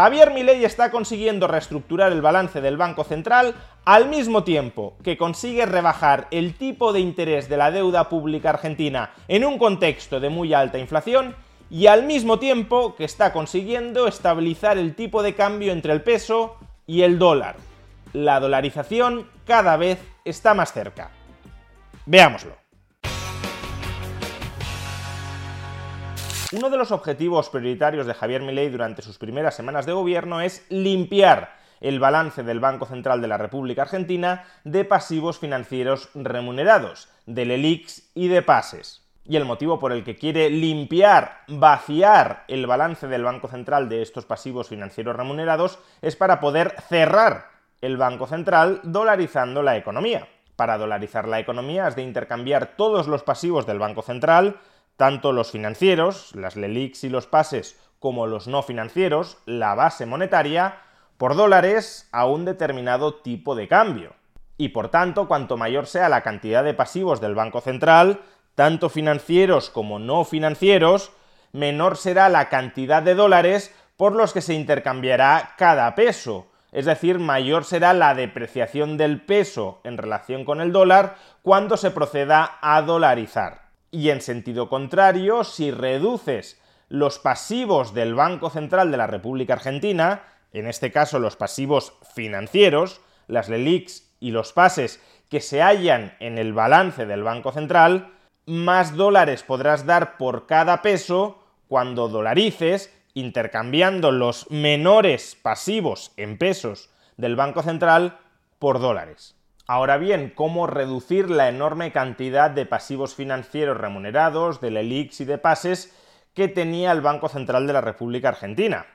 Javier Milei está consiguiendo reestructurar el balance del Banco Central al mismo tiempo que consigue rebajar el tipo de interés de la deuda pública argentina en un contexto de muy alta inflación y al mismo tiempo que está consiguiendo estabilizar el tipo de cambio entre el peso y el dólar. La dolarización cada vez está más cerca. Veámoslo. Uno de los objetivos prioritarios de Javier Milei durante sus primeras semanas de gobierno es limpiar el balance del Banco Central de la República Argentina de pasivos financieros remunerados, de LELIX y de pases. Y el motivo por el que quiere limpiar, vaciar el balance del Banco Central de estos pasivos financieros remunerados es para poder cerrar el Banco Central dolarizando la economía. Para dolarizar la economía has de intercambiar todos los pasivos del Banco Central, tanto los financieros, las LELIX y los pases, como los no financieros, la base monetaria, por dólares a un determinado tipo de cambio. Y por tanto, cuanto mayor sea la cantidad de pasivos del Banco Central, tanto financieros como no financieros, menor será la cantidad de dólares por los que se intercambiará cada peso. Es decir, mayor será la depreciación del peso en relación con el dólar cuando se proceda a dolarizar. Y en sentido contrario, si reduces los pasivos del Banco Central de la República Argentina, en este caso los pasivos financieros, las LELIX y los pases que se hallan en el balance del Banco Central, más dólares podrás dar por cada peso cuando dolarices, intercambiando los menores pasivos en pesos del Banco Central por dólares. Ahora bien, ¿cómo reducir la enorme cantidad de pasivos financieros remunerados, de LELIX y de pases que tenía el Banco Central de la República Argentina?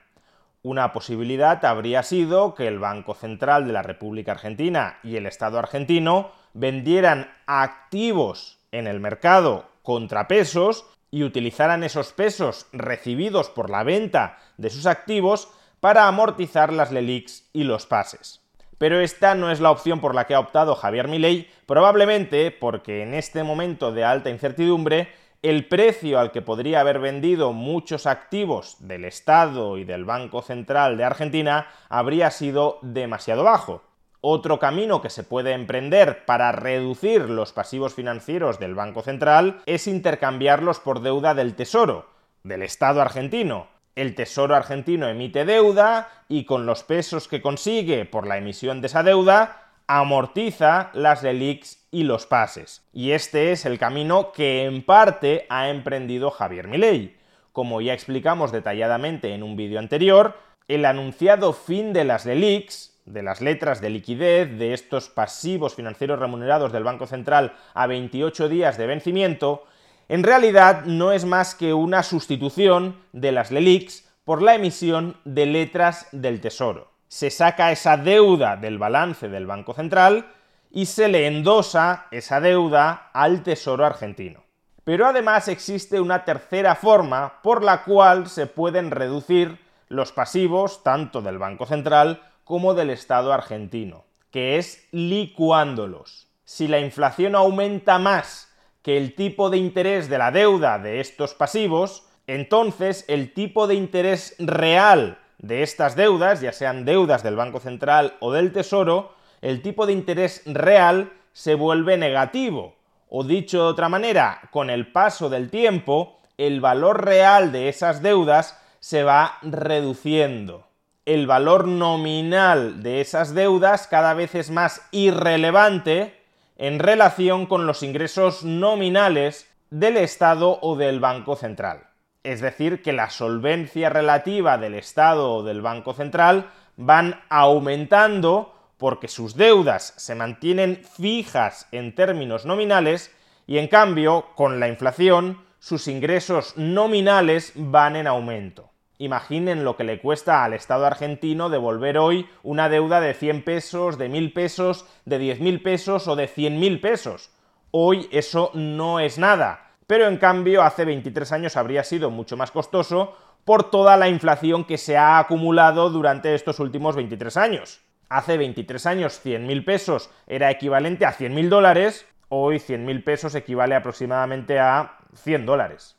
Una posibilidad habría sido que el Banco Central de la República Argentina y el Estado argentino vendieran activos en el mercado contrapesos y utilizaran esos pesos recibidos por la venta de sus activos para amortizar las LELIX y los pases. Pero esta no es la opción por la que ha optado Javier Milei, probablemente porque en este momento de alta incertidumbre el precio al que podría haber vendido muchos activos del Estado y del Banco Central de Argentina habría sido demasiado bajo. Otro camino que se puede emprender para reducir los pasivos financieros del Banco Central es intercambiarlos por deuda del Tesoro, del Estado argentino, el Tesoro argentino emite deuda y con los pesos que consigue por la emisión de esa deuda amortiza las LELIX y los pases. Y este es el camino que en parte ha emprendido Javier Milei. Como ya explicamos detalladamente en un vídeo anterior, el anunciado fin de las LELIX, de las letras de liquidez de estos pasivos financieros remunerados del Banco Central a 28 días de vencimiento, en realidad no es más que una sustitución de las LELIX por la emisión de letras del Tesoro. Se saca esa deuda del balance del Banco Central y se le endosa esa deuda al Tesoro argentino. Pero además existe una tercera forma por la cual se pueden reducir los pasivos tanto del Banco Central como del Estado argentino, que es licuándolos. Si la inflación aumenta más que el tipo de interés de la deuda de estos pasivos, entonces el tipo de interés real de estas deudas, ya sean deudas del Banco Central o del Tesoro, el tipo de interés real se vuelve negativo. O dicho de otra manera, con el paso del tiempo, el valor real de esas deudas se va reduciendo. El valor nominal de esas deudas cada vez es más irrelevante en relación con los ingresos nominales del Estado o del Banco Central. Es decir, que la solvencia relativa del Estado o del Banco Central van aumentando porque sus deudas se mantienen fijas en términos nominales y en cambio, con la inflación, sus ingresos nominales van en aumento. Imaginen lo que le cuesta al Estado argentino devolver hoy una deuda de 100 pesos, de 1000 pesos, de 10.000 pesos o de 100.000 pesos. Hoy eso no es nada, pero en cambio hace 23 años habría sido mucho más costoso por toda la inflación que se ha acumulado durante estos últimos 23 años. Hace 23 años 100.000 pesos era equivalente a 100.000 dólares, hoy 100.000 pesos equivale aproximadamente a 100 dólares.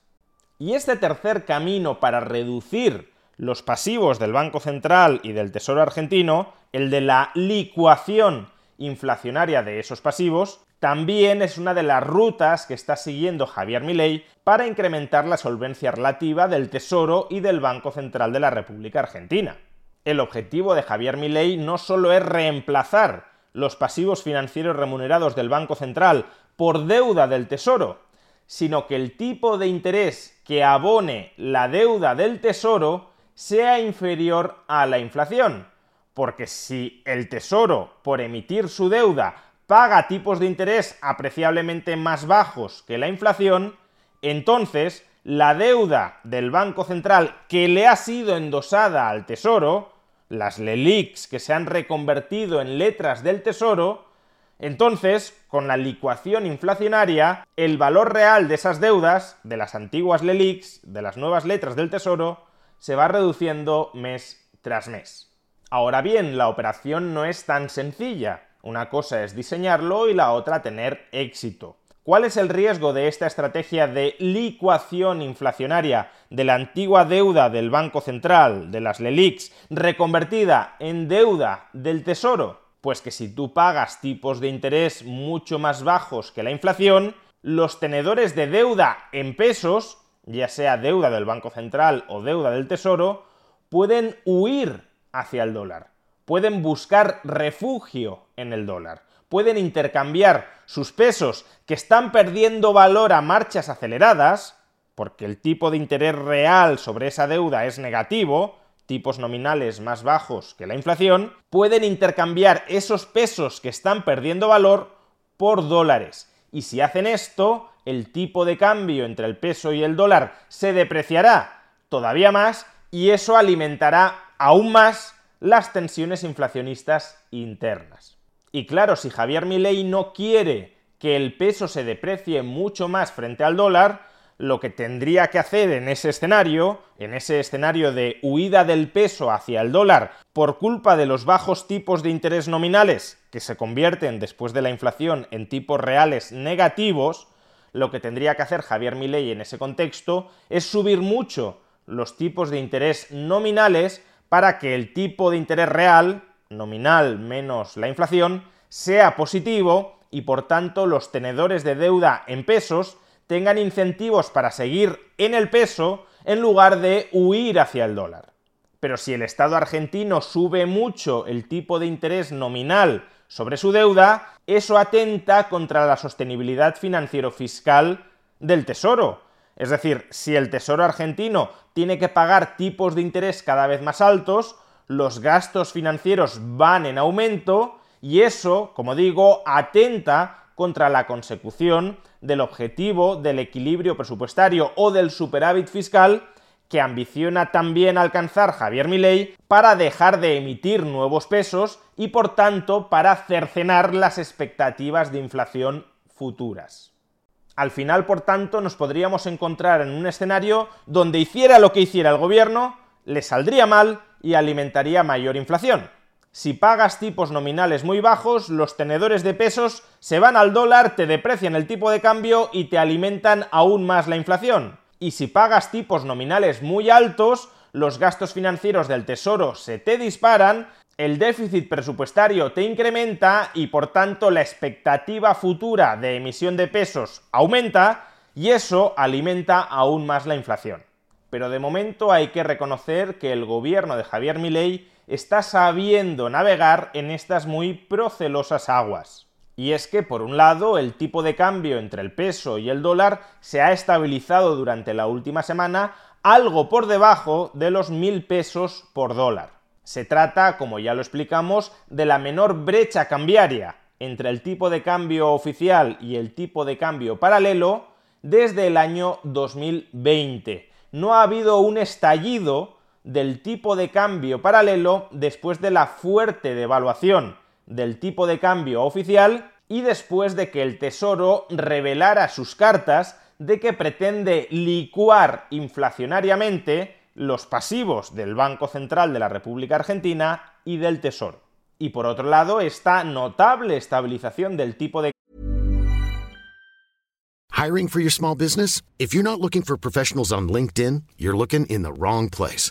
Y este tercer camino para reducir los pasivos del Banco Central y del Tesoro argentino, el de la licuación inflacionaria de esos pasivos, también es una de las rutas que está siguiendo Javier Milei para incrementar la solvencia relativa del Tesoro y del Banco Central de la República Argentina. El objetivo de Javier Milei no solo es reemplazar los pasivos financieros remunerados del Banco Central por deuda del Tesoro, sino que el tipo de interés que abone la deuda del Tesoro sea inferior a la inflación. Porque si el Tesoro, por emitir su deuda, paga tipos de interés apreciablemente más bajos que la inflación, entonces la deuda del Banco Central que le ha sido endosada al Tesoro, las LELIX que se han reconvertido en letras del Tesoro, entonces, con la licuación inflacionaria, el valor real de esas deudas, de las antiguas LELIX, de las nuevas letras del Tesoro, se va reduciendo mes tras mes. Ahora bien, la operación no es tan sencilla. Una cosa es diseñarlo y la otra tener éxito. ¿Cuál es el riesgo de esta estrategia de licuación inflacionaria de la antigua deuda del Banco Central, de las LELIX, reconvertida en deuda del Tesoro? Pues que si tú pagas tipos de interés mucho más bajos que la inflación, los tenedores de deuda en pesos, ya sea deuda del Banco Central o deuda del Tesoro, pueden huir hacia el dólar, pueden buscar refugio en el dólar, pueden intercambiar sus pesos que están perdiendo valor a marchas aceleradas, porque el tipo de interés real sobre esa deuda es negativo, tipos nominales más bajos que la inflación, pueden intercambiar esos pesos que están perdiendo valor por dólares. Y si hacen esto, el tipo de cambio entre el peso y el dólar se depreciará todavía más y eso alimentará aún más las tensiones inflacionistas internas. Y claro, si Javier Milei no quiere que el peso se deprecie mucho más frente al dólar, lo que tendría que hacer en ese escenario, en ese escenario de huida del peso hacia el dólar por culpa de los bajos tipos de interés nominales que se convierten después de la inflación en tipos reales negativos, lo que tendría que hacer Javier Milei en ese contexto es subir mucho los tipos de interés nominales para que el tipo de interés real, nominal menos la inflación, sea positivo y por tanto los tenedores de deuda en pesos tengan incentivos para seguir en el peso en lugar de huir hacia el dólar. Pero si el Estado argentino sube mucho el tipo de interés nominal sobre su deuda, eso atenta contra la sostenibilidad financiero-fiscal del Tesoro. Es decir, si el Tesoro argentino tiene que pagar tipos de interés cada vez más altos, los gastos financieros van en aumento y eso, como digo, atenta contra la consecución del objetivo del equilibrio presupuestario o del superávit fiscal que ambiciona también alcanzar Javier Milei para dejar de emitir nuevos pesos y por tanto para cercenar las expectativas de inflación futuras. Al final, por tanto, nos podríamos encontrar en un escenario donde hiciera lo que hiciera el gobierno, le saldría mal y alimentaría mayor inflación. Si pagas tipos nominales muy bajos, los tenedores de pesos se van al dólar, te deprecian el tipo de cambio y te alimentan aún más la inflación. Y si pagas tipos nominales muy altos, los gastos financieros del tesoro se te disparan, el déficit presupuestario te incrementa y por tanto la expectativa futura de emisión de pesos aumenta y eso alimenta aún más la inflación. Pero de momento hay que reconocer que el gobierno de Javier Milei está sabiendo navegar en estas muy procelosas aguas. Y es que, por un lado, el tipo de cambio entre el peso y el dólar se ha estabilizado durante la última semana algo por debajo de los mil pesos por dólar. Se trata, como ya lo explicamos, de la menor brecha cambiaria entre el tipo de cambio oficial y el tipo de cambio paralelo, desde el año 2020. No ha habido un estallido del tipo de cambio paralelo después de la fuerte devaluación del tipo de cambio oficial y después de que el Tesoro revelara sus cartas de que pretende licuar inflacionariamente los pasivos del Banco Central de la República Argentina y del Tesoro. Y por otro lado, esta notable estabilización del tipo de Hiring for your small business? If you're not looking for professionals on LinkedIn, you're looking in the wrong place.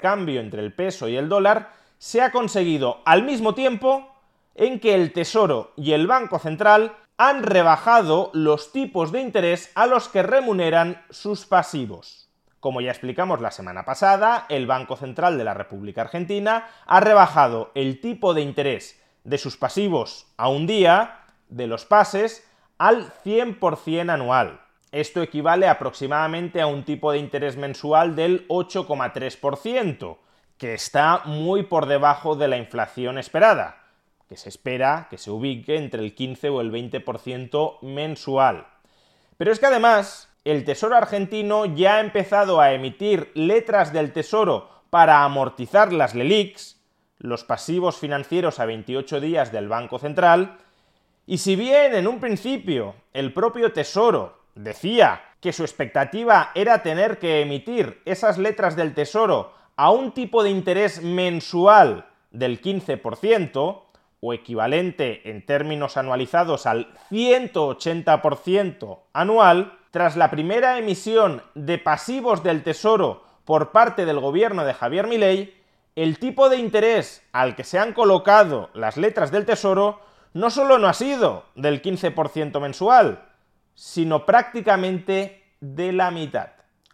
cambio entre el peso y el dólar se ha conseguido al mismo tiempo en que el Tesoro y el Banco Central han rebajado los tipos de interés a los que remuneran sus pasivos. Como ya explicamos la semana pasada, el Banco Central de la República Argentina ha rebajado el tipo de interés de sus pasivos a un día, de los pases, al 100% anual. Esto equivale aproximadamente a un tipo de interés mensual del 8,3%, que está muy por debajo de la inflación esperada, que se espera que se ubique entre el 15 o el 20% mensual. Pero es que además el Tesoro argentino ya ha empezado a emitir letras del Tesoro para amortizar las LELIX, los pasivos financieros a 28 días del Banco Central, y si bien en un principio el propio Tesoro decía que su expectativa era tener que emitir esas letras del Tesoro a un tipo de interés mensual del 15%, o equivalente en términos anualizados al 180% anual, tras la primera emisión de pasivos del Tesoro por parte del gobierno de Javier Milei, el tipo de interés al que se han colocado las letras del Tesoro no solo no ha sido del 15% mensual, sino prácticamente de la mitad.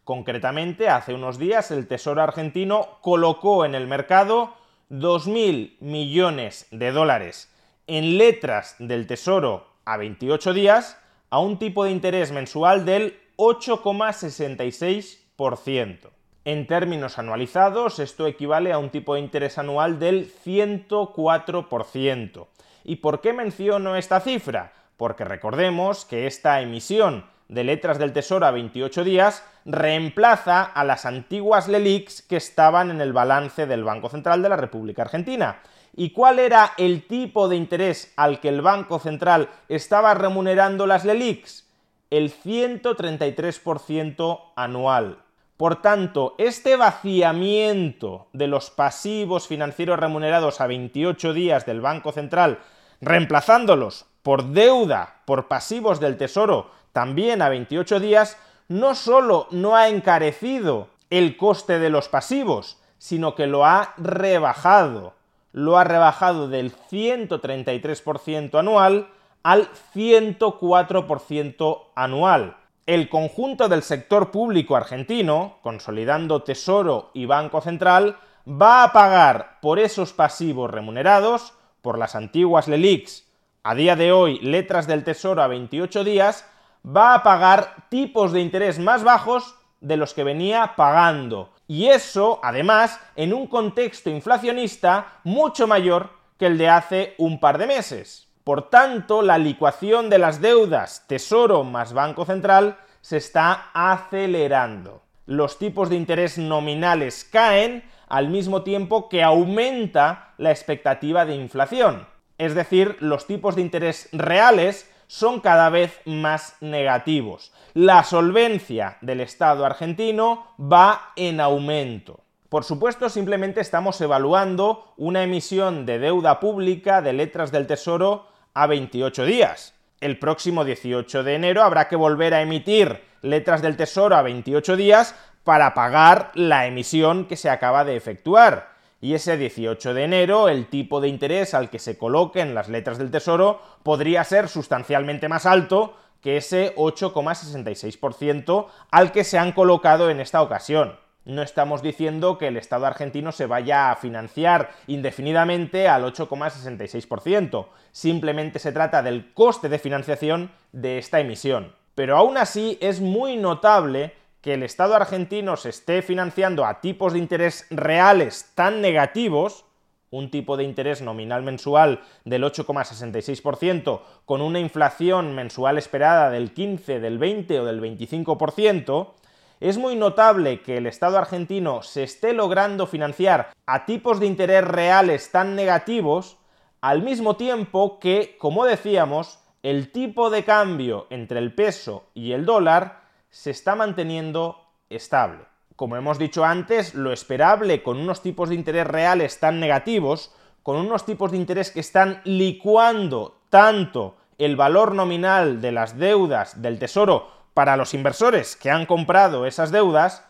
Concretamente, hace unos días el Tesoro argentino colocó en el mercado 2.000 millones de dólares en letras del Tesoro a 28 días a un tipo de interés mensual del 8,66%. En términos anualizados, esto equivale a un tipo de interés anual del 104%. ¿Y por qué menciono esta cifra? Porque recordemos que esta emisión de letras del Tesoro a 28 días reemplaza a las antiguas LELIX que estaban en el balance del Banco Central de la República Argentina. ¿Y cuál era el tipo de interés al que el Banco Central estaba remunerando las LELIX? El 133% anual. Por tanto, este vaciamiento de los pasivos financieros remunerados a 28 días del Banco Central, reemplazándolos por deuda por pasivos del Tesoro también a 28 días, no solo no ha encarecido el coste de los pasivos, sino que lo ha rebajado. Lo ha rebajado del 133% anual al 104% anual. El conjunto del sector público argentino, consolidando Tesoro y Banco Central, va a pagar por esos pasivos remunerados, por las antiguas LELIX a día de hoy letras del Tesoro a 28 días, va a pagar tipos de interés más bajos de los que venía pagando. Y eso, además, en un contexto inflacionista mucho mayor que el de hace un par de meses. Por tanto, la licuación de las deudas Tesoro más Banco Central se está acelerando. Los tipos de interés nominales caen al mismo tiempo que aumenta la expectativa de inflación. Es decir, los tipos de interés reales son cada vez más negativos. La solvencia del Estado argentino va en aumento. Por supuesto, simplemente estamos evaluando una emisión de deuda pública de letras del Tesoro a 28 días. El próximo 18 de enero habrá que volver a emitir letras del Tesoro a 28 días para pagar la emisión que se acaba de efectuar. Y ese 18 de enero el tipo de interés al que se coloquen las letras del Tesoro podría ser sustancialmente más alto que ese 8,66% al que se han colocado en esta ocasión. No estamos diciendo que el Estado argentino se vaya a financiar indefinidamente al 8,66%, simplemente se trata del coste de financiación de esta emisión. Pero aún así es muy notable que el Estado argentino se esté financiando a tipos de interés reales tan negativos, un tipo de interés nominal mensual del 8,66%, con una inflación mensual esperada del 15, del 20 o del 25%, es muy notable que el Estado argentino se esté logrando financiar a tipos de interés reales tan negativos, al mismo tiempo que, como decíamos, el tipo de cambio entre el peso y el dólar se está manteniendo estable. Como hemos dicho antes, lo esperable con unos tipos de interés reales tan negativos, con unos tipos de interés que están licuando tanto el valor nominal de las deudas del Tesoro para los inversores que han comprado esas deudas,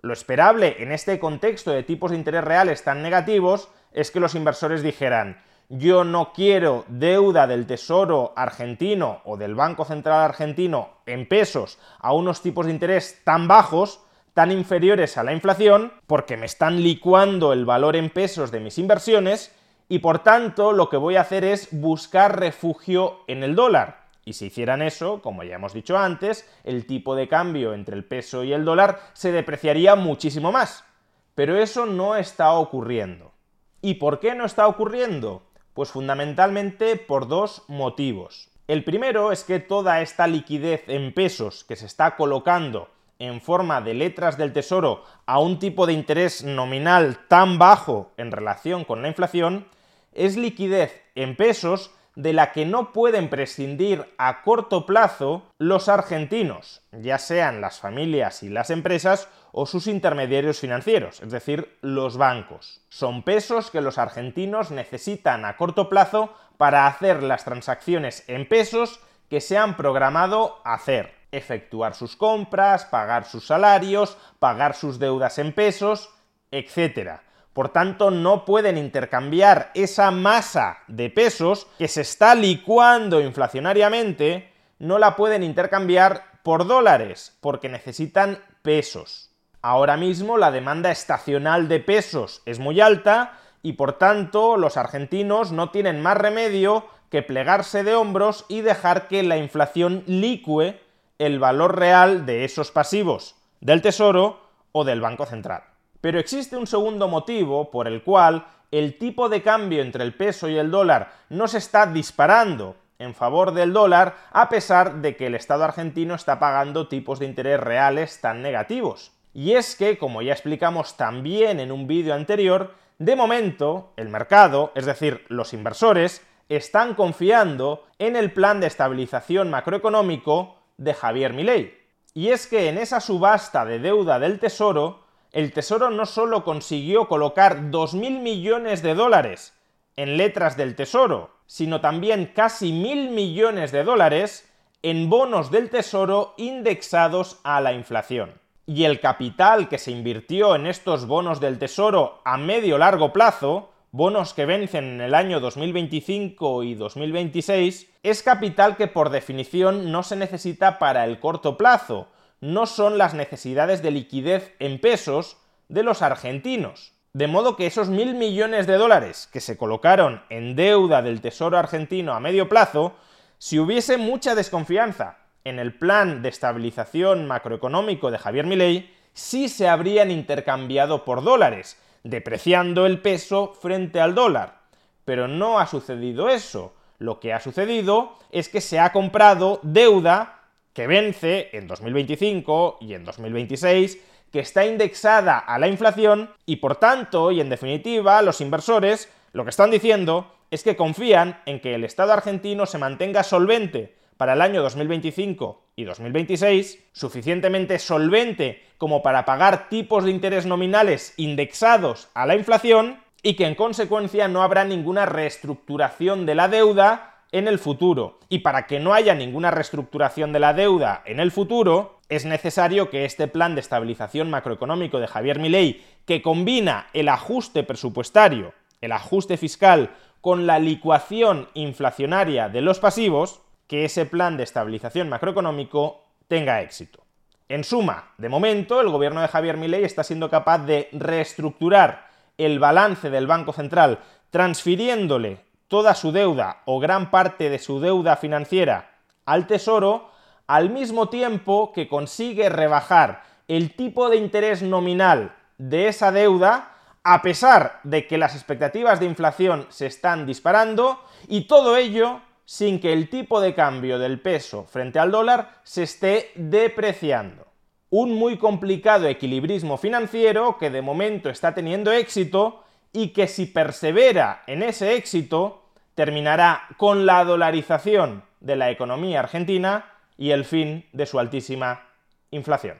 lo esperable en este contexto de tipos de interés reales tan negativos es que los inversores dijeran, yo no quiero deuda del Tesoro argentino o del Banco Central argentino en pesos a unos tipos de interés tan bajos, tan inferiores a la inflación, porque me están licuando el valor en pesos de mis inversiones, y por tanto lo que voy a hacer es buscar refugio en el dólar. Y si hicieran eso, como ya hemos dicho antes, el tipo de cambio entre el peso y el dólar se depreciaría muchísimo más. Pero eso no está ocurriendo. ¿Y por qué no está ocurriendo? Pues fundamentalmente por dos motivos. El primero es que toda esta liquidez en pesos que se está colocando en forma de letras del tesoro a un tipo de interés nominal tan bajo en relación con la inflación, es liquidez en pesos de la que no pueden prescindir a corto plazo los argentinos, ya sean las familias y las empresas o sus intermediarios financieros, es decir, los bancos. Son pesos que los argentinos necesitan a corto plazo para hacer las transacciones en pesos que se han programado hacer, efectuar sus compras, pagar sus salarios, pagar sus deudas en pesos, etc. Por tanto, no pueden intercambiar esa masa de pesos que se está licuando inflacionariamente, no la pueden intercambiar por dólares, porque necesitan pesos. Ahora mismo la demanda estacional de pesos es muy alta y por tanto los argentinos no tienen más remedio que plegarse de hombros y dejar que la inflación licue el valor real de esos pasivos del Tesoro o del Banco Central. Pero existe un segundo motivo por el cual el tipo de cambio entre el peso y el dólar no se está disparando en favor del dólar a pesar de que el Estado argentino está pagando tipos de interés reales tan negativos. Y es que, como ya explicamos también en un vídeo anterior, de momento el mercado, es decir, los inversores, están confiando en el plan de estabilización macroeconómico de Javier Milei. Y es que en esa subasta de deuda del Tesoro, el Tesoro no solo consiguió colocar 2.000 millones de dólares en letras del Tesoro, sino también casi mil millones de dólares en bonos del Tesoro indexados a la inflación. Y el capital que se invirtió en estos bonos del Tesoro a medio largo plazo, bonos que vencen en el año 2025 y 2026, es capital que por definición no se necesita para el corto plazo, no son las necesidades de liquidez en pesos de los argentinos. De modo que esos mil millones de dólares que se colocaron en deuda del Tesoro argentino a medio plazo, si hubiese mucha desconfianza en el plan de estabilización macroeconómico de Javier Milei, sí se habrían intercambiado por dólares, depreciando el peso frente al dólar. Pero no ha sucedido eso. Lo que ha sucedido es que se ha comprado deuda que vence en 2025 y en 2026, que está indexada a la inflación y por tanto, y en definitiva, los inversores lo que están diciendo es que confían en que el Estado argentino se mantenga solvente para el año 2025 y 2026, suficientemente solvente como para pagar tipos de interés nominales indexados a la inflación y que en consecuencia no habrá ninguna reestructuración de la deuda en el futuro. Y para que no haya ninguna reestructuración de la deuda en el futuro, es necesario que este plan de estabilización macroeconómico de Javier Milei, que combina el ajuste presupuestario, el ajuste fiscal, con la licuación inflacionaria de los pasivos, que ese plan de estabilización macroeconómico tenga éxito. En suma, de momento, el gobierno de Javier Milei está siendo capaz de reestructurar el balance del Banco Central, transfiriéndole toda su deuda o gran parte de su deuda financiera al Tesoro, al mismo tiempo que consigue rebajar el tipo de interés nominal de esa deuda, a pesar de que las expectativas de inflación se están disparando, y todo ello sin que el tipo de cambio del peso frente al dólar se esté depreciando. Un muy complicado equilibrismo financiero que de momento está teniendo éxito y que si persevera en ese éxito terminará con la dolarización de la economía argentina y el fin de su altísima inflación.